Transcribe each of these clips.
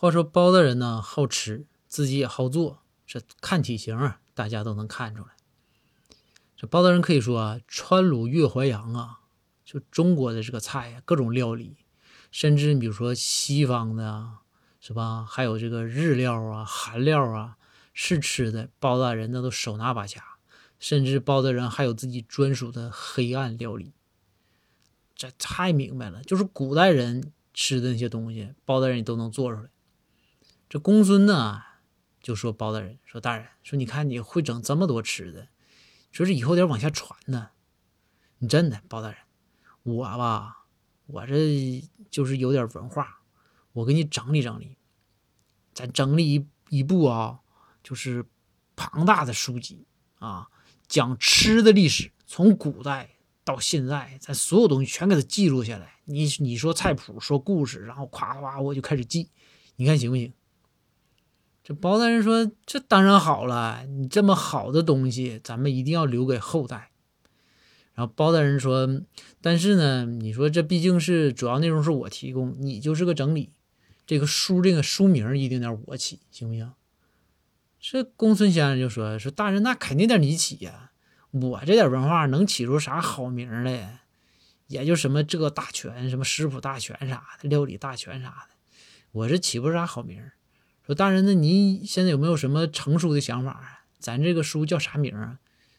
话说包大人呢好吃，自己也好做，这看体型啊，大家都能看出来。这包大人可以说啊，川鲁粤淮扬啊，就中国的这个菜呀，各种料理，甚至你比如说西方的啊，是吧？还有这个日料啊、韩料啊，是吃的，包大人那都手拿把掐。甚至包大人还有自己专属的黑暗料理，这太明白了，就是古代人吃的那些东西，包大人也都能做出来。这公孙呢就说包大人说大人说你看你会整这么多吃的，说是以后得往下传呢。你真的包大人，我吧我这就是有点文化，我给你整理整理，咱整理一一部啊，就是庞大的书籍啊。讲吃的历史，从古代到现在，咱所有东西全给它记录下来。你你说菜谱，说故事，然后夸夸我就开始记，你看行不行？这包大人说：“这当然好了，你这么好的东西，咱们一定要留给后代。”然后包大人说：“但是呢，你说这毕竟是主要内容是我提供，你就是个整理，这个书这个书名一定得我起，行不行？”这公孙先生就说：“说大人，那肯定得你起呀！我这点文化能起出啥好名来？也就什么这个大全、什么食谱大全啥的，料理大全啥的，我这起不出啥好名。说大人，那您现在有没有什么成熟的想法啊？咱这个书叫啥名啊？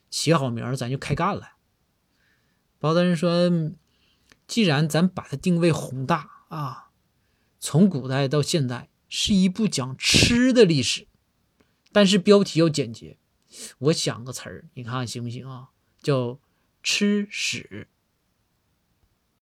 起好名，咱就开干了。”包大人说：“既然咱把它定位宏大啊，从古代到现代，是一部讲吃的历史。”但是标题要简洁，我想个词儿，你看行不行啊？叫“吃屎”。